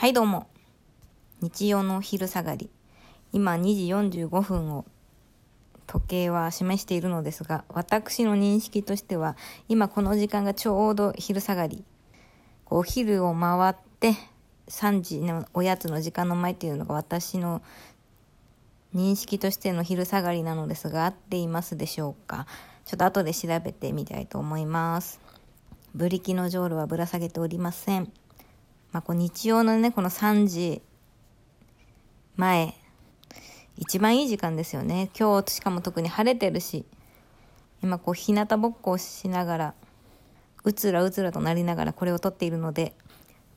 はいどうも。日曜の昼下がり。今2時45分を時計は示しているのですが、私の認識としては、今この時間がちょうど昼下がり。お昼を回って3時のおやつの時間の前っていうのが私の認識としての昼下がりなのですが、合っていますでしょうか？ちょっと後で調べてみたいと思います。ブリキのジョールはぶら下げておりません。まあ、こう日曜のね、この3時前、一番いい時間ですよね。今日しかも特に晴れてるし、今こう日向ぼっこをしながら、うつらうつらとなりながらこれを撮っているので、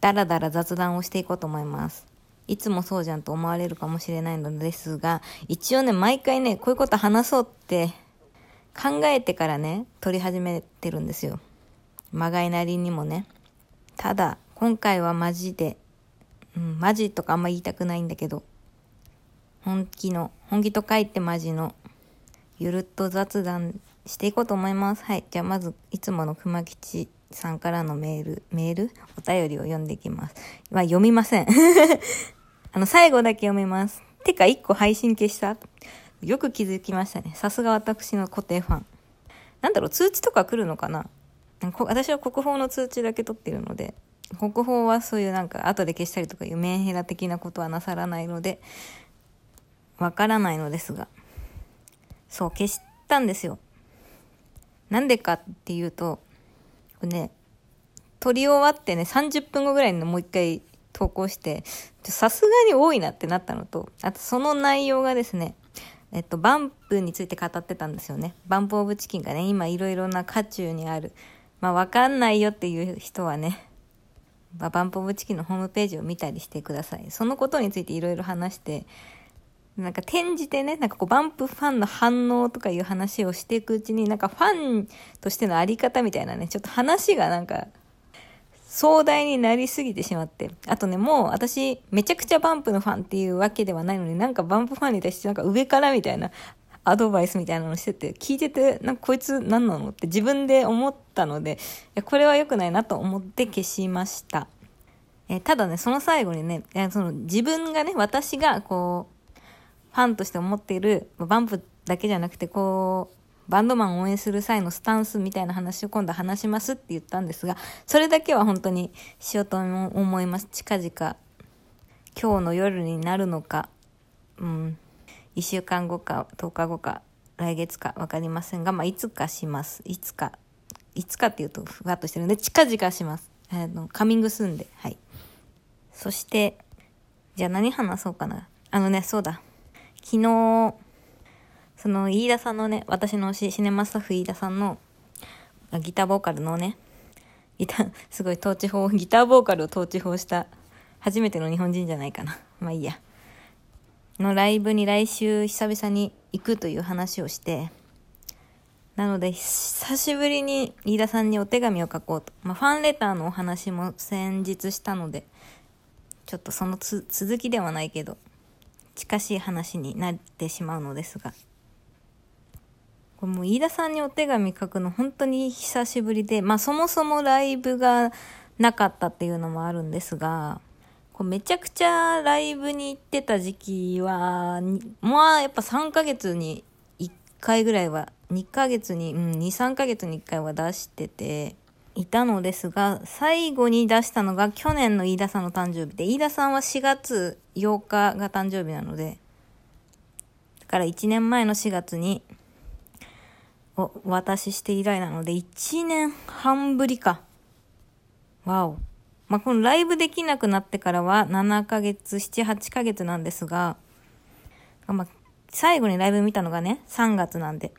だらだら雑談をしていこうと思います。いつもそうじゃんと思われるかもしれないのですが、一応ね、毎回ね、こういうこと話そうって考えてからね、撮り始めてるんですよ。まがいなりにもね。ただ、今回はマジで、うん、マジとかあんま言いたくないんだけど、本気の、本気と書いてマジの、ゆるっと雑談していこうと思います。はい。じゃあまず、いつもの熊吉さんからのメール、メール？お便りを読んでいきます。まあ、読みません。あの、最後だけ読みます。てか、一個配信消した？よく気づきましたね。さすが私の固定ファン。なんだろう、通知とか来るのかな？私は国宝の通知だけ取ってるので、国宝はそういうなんか後で消したりとかいうメンヘラ的なことはなさらないので、わからないのですが、そう、消したんですよ。なんでかっていうと、これね、撮り終わってね、30分後ぐらいにもう一回投稿して、さすがに多いなってなったのと、あとその内容がですね、えっと、バンプについて語ってたんですよね。バンプオブチキンがね、今いろいろな渦中にある。まあ、わかんないよっていう人はね、ババンプブチキンのホームページを見たりしてください。そのことについていろいろ話して、なんか転じてね、なんかこうバンプファンの反応とかいう話をしていくうちに、なんかファンとしてのあり方みたいなね、ちょっと話がなんか壮大になりすぎてしまって。あとね、もう私めちゃくちゃバンプのファンっていうわけではないのに、なんかバンプファンに対してなんか上からみたいなアドバイスみたいなのしてて、聞いてて、なんかこいつ何なのって自分で思ったので、いやこれは良くないなと思って消しました。えただね、その最後にね、その自分がね、私がこう、ファンとして思っている、バンプだけじゃなくて、こう、バンドマンを応援する際のスタンスみたいな話を今度話しますって言ったんですが、それだけは本当にしようと思います。近々、今日の夜になるのか、うん、1週間後か10日後か来月か分かりませんが、まあ、いつかします。いつか。いつかっていうとふわっとしてるんで、近々します。あの、カミングスーンで。はい。そして、じゃあ何話そうかな。あのね、そうだ。昨日、その、飯田さんのね、私のシネマスタッフ飯田さんの、ギターボーカルのね、ギター、すごい統治法、ギターボーカルを統治法した初めての日本人じゃないかな。まあいいや。のライブに来週久々に行くという話をして、なので、久しぶりに飯田さんにお手紙を書こうと。まあ、ファンレターのお話も先日したので、ちょっとその続きではないけど、近しい話になってしまうのですが。これもう飯田さんにお手紙書くの本当に久しぶりで、まあそもそもライブがなかったっていうのもあるんですが、こうめちゃくちゃライブに行ってた時期は、まあやっぱ3ヶ月に1回ぐらいは、2ヶ月に、うん、2、3ヶ月に1回は出してて、いたのですが、最後に出したのが去年の飯田さんの誕生日で、飯田さんは4月8日が誕生日なので、だから1年前の4月に、お渡しして以来なので、1年半ぶりか。わお。まあ、このライブできなくなってからは7ヶ月、7、8ヶ月なんですが、まあ、最後にライブ見たのがね、3月なんで。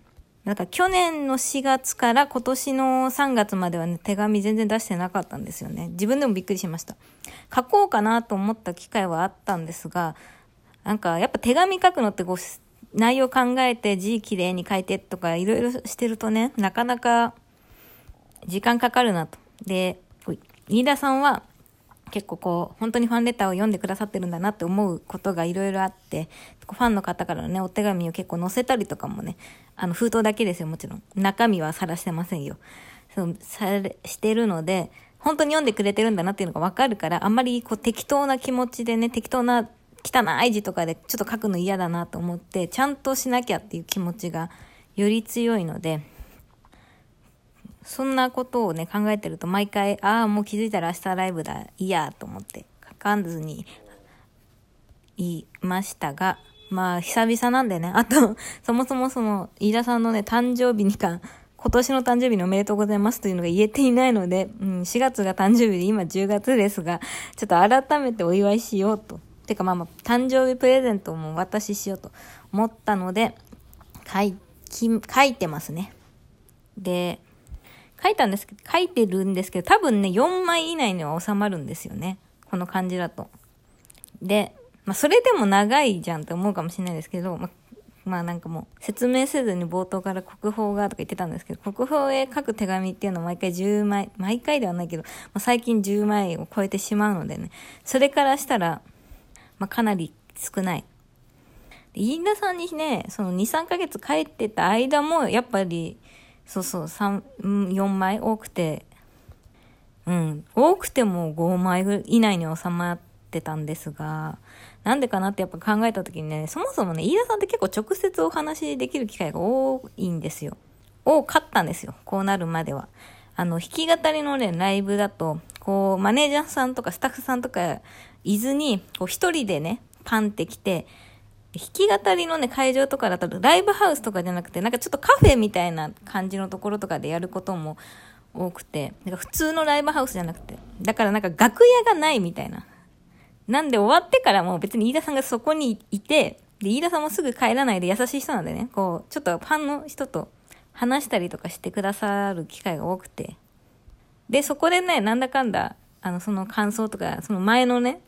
だか去年の4月から今年の3月まではね、手紙全然出してなかったんですよね。自分でもびっくりしました。書こうかなと思った機会はあったんですが、なんかやっぱ手紙書くのってこう、内容考えて字綺麗に書いてとかいろいろしてるとね、なかなか時間かかるなと。で、飯田さんは結構こう、本当にファンレターを読んでくださってるんだなって思うことがいろいろあって、ファンの方からのね、お手紙を結構載せたりとかもね、あの、封筒だけですよ、もちろん。中身は晒してませんよ。そう、され、してるので、本当に読んでくれてるんだなっていうのがわかるから、あんまりこう適当な気持ちでね、適当な汚い字とかでちょっと書くの嫌だなと思って、ちゃんとしなきゃっていう気持ちがより強いので、そんなことをね、考えてると毎回、ああ、もう気づいたら明日ライブだ、いや、と思って書かずに言いましたが、まあ、久々なんでね、あと、そもそもその、飯田さんのね、誕生日にか、今年の誕生日におめでとうございますというのが言えていないので、うん、4月が誕生日で今10月ですが、ちょっと改めてお祝いしようと。てかまあまあ、誕生日プレゼントもお渡ししようと思ったので、書い、書いてますね。で、書いたんですけど、書いてるんですけど、多分ね、4枚以内には収まるんですよね。この感じだと。で、まあ、それでも長いじゃんって思うかもしれないですけど、まあ、まあなんかもう説明せずに冒頭から国宝がとか言ってたんですけど、国宝へ書く手紙っていうのを毎回10枚、毎回ではないけど、まあ、最近10枚を超えてしまうのでね、それからしたら、まあかなり少ない。飯田さんにね、その2、3ヶ月帰ってた間も、やっぱり、そうそう、三、4枚多くて、うん、多くても5枚以内に収まってたんですが、なんでかなってやっぱ考えた時にね、そもそもね、飯田さんって結構直接お話できる機会が多いんですよ。多かったんですよ。こうなるまでは。あの、弾き語りのね、ライブだと、こう、マネージャーさんとかスタッフさんとかいずに、こう一人でね、パンって来て、弾き語りのね、会場とかだと、ライブハウスとかじゃなくて、なんかちょっとカフェみたいな感じのところとかでやることも多くて、なんか普通のライブハウスじゃなくて、だからなんか楽屋がないみたいな。なんで終わってからもう別に飯田さんがそこにいて、で、飯田さんもすぐ帰らないで優しい人なんでね、こう、ちょっとファンの人と話したりとかしてくださる機会が多くて。で、そこでね、なんだかんだ、あの、その感想とか、その前のね、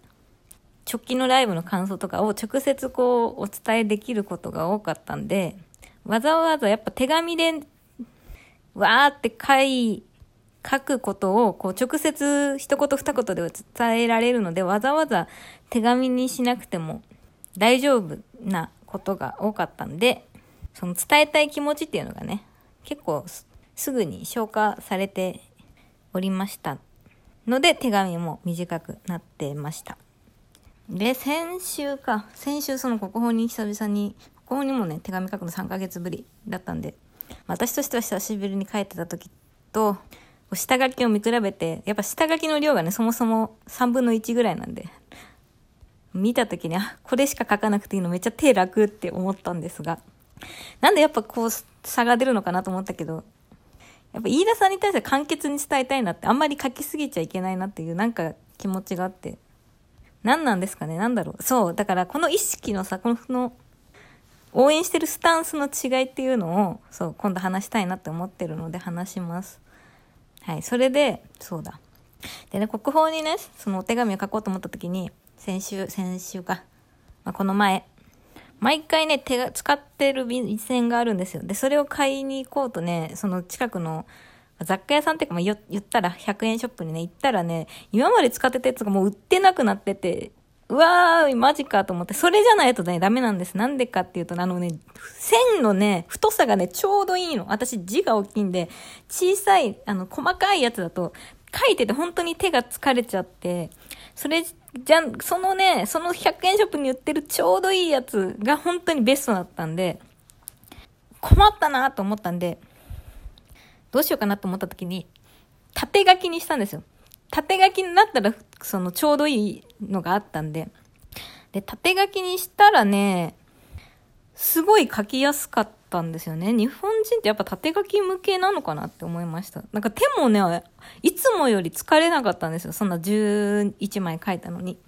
直近のライブの感想とかを直接こうお伝えできることが多かったんで、わざわざやっぱ手紙でわーって書い、書くことをこう直接一言二言で伝えられるのでわざわざ手紙にしなくても大丈夫なことが多かったんで、その伝えたい気持ちっていうのがね、結構すぐに消化されておりましたので手紙も短くなってました。で、先週か。先週その国宝に久々に、国宝にもね、手紙書くの3ヶ月ぶりだったんで、私としては久しぶりに帰ってた時と、下書きを見比べて、やっぱ下書きの量がね、そもそも3分の1ぐらいなんで、見た時に、あ、これしか書かなくていいのめっちゃ手楽って思ったんですが、なんでやっぱこう差が出るのかなと思ったけど、やっぱ飯田さんに対して簡潔に伝えたいなって、あんまり書きすぎちゃいけないなっていうなんか気持ちがあって、何なんですかね？何だろう？そう。だからこの意識のさ、この、応援してるスタンスの違いっていうのを、そう、今度話したいなって思ってるので話します。はい。それで、そうだ。でね、国宝にね、そのお手紙を書こうと思った時に、先週、先週か。まあ、この前、毎回ね、手が、使ってる便箋があるんですよ。で、それを買いに行こうとね、その近くの雑貨屋さんっていうか、まあ、言ったら100円ショップにね、行ったらね、今まで使ってたやつがもう売ってなくなってて、うわー、マジかと思って、それじゃないとね、ダメなんです。なんでかっていうと、あのね、線のね、太さがね、ちょうどいいの。私字が大きいんで、小さい、あの、細かいやつだと、書いてて本当に手が疲れちゃって、それじゃ、そのね、その100円ショップに売ってるちょうどいいやつが本当にベストだったんで、困ったなと思ったんで、どうしようかなと思った時に、縦書きにしたんですよ。縦書きになったら、そのちょうどいいのがあったんで。で、縦書きにしたらね、すごい書きやすかったんですよね。日本人ってやっぱ縦書き向けなのかなって思いました。なんか手もね、いつもより疲れなかったんですよ。そんな11枚書いたのに。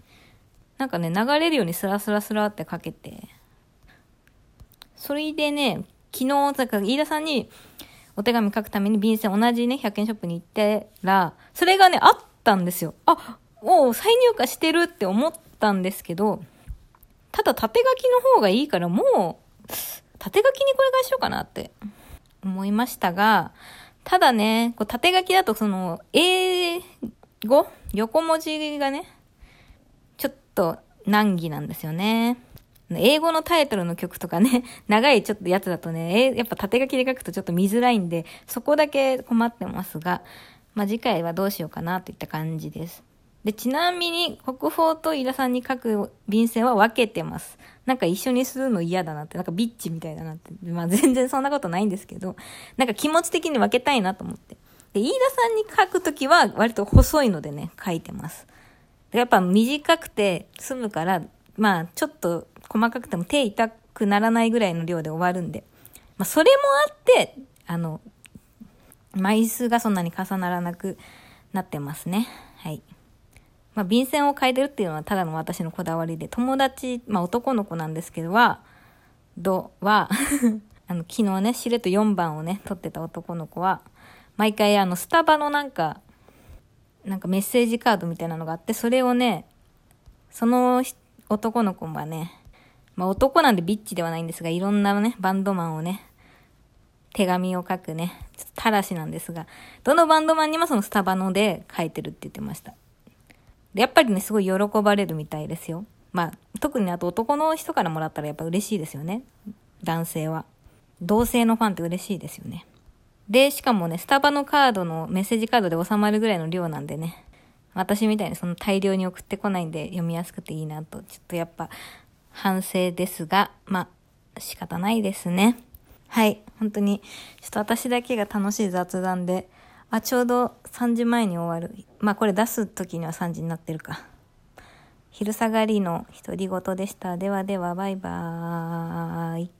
なんかね、流れるようにスラスラスラって書けて。それでね、昨日、だか飯田さんに、お手紙書くために便箋同じね、100円ショップに行ってら、それがね、あったんですよ。あ、もう再入荷してるって思ったんですけど、ただ縦書きの方がいいからもう、縦書きにこれ返しようかなって思いましたが、ただね、こう縦書きだとその、英語？横文字がね、ちょっと難儀なんですよね。英語のタイトルの曲とかね、長いちょっとやつだとね、やっぱ縦書きで書くとちょっと見づらいんで、そこだけ困ってますが、まあ、次回はどうしようかなといった感じです。で、ちなみに、国宝と井田さんに書く便箋は分けてます。なんか一緒にするの嫌だなって、なんかビッチみたいだなって。まあ全然そんなことないんですけど、なんか気持ち的に分けたいなと思って。で、飯田さんに書くときは割と細いのでね、書いてます。やっぱ短くて済むから、まあちょっと細かくても手痛くならないぐらいの量で終わるんで。まあそれもあって、あの、枚数がそんなに重ならなくなってますね。はい。まあ、便箋を変えてるっていうのはただの私のこだわりで、友達、まあ、男の子なんですけどは、ど はあの、昨日ね、しれっと4番をね、取ってた男の子は、毎回あの、スタバのなんか、なんかメッセージカードみたいなのがあって、それをね、その男の子はね、まあ男なんでビッチではないんですが、いろんなね、バンドマンをね、手紙を書くね、ちょっとたらしなんですが、どのバンドマンにもそのスタバので書いてるって言ってました。で、やっぱりね、すごい喜ばれるみたいですよ。まあ、特にあと男の人からもらったらやっぱ嬉しいですよね。男性は。同性のファンって嬉しいですよね。で、しかもね、スタバのカードのメッセージカードで収まるぐらいの量なんでね。私みたいにその大量に送ってこないんで読みやすくていいなと、ちょっとやっぱ反省ですが、まあ、仕方ないですね。はい。本当に、ちょっと私だけが楽しい雑談で、あ、ちょうど3時前に終わる。まあこれ出す時には3時になってるか。昼下がりの独り言でした。ではでは、バイバーイ。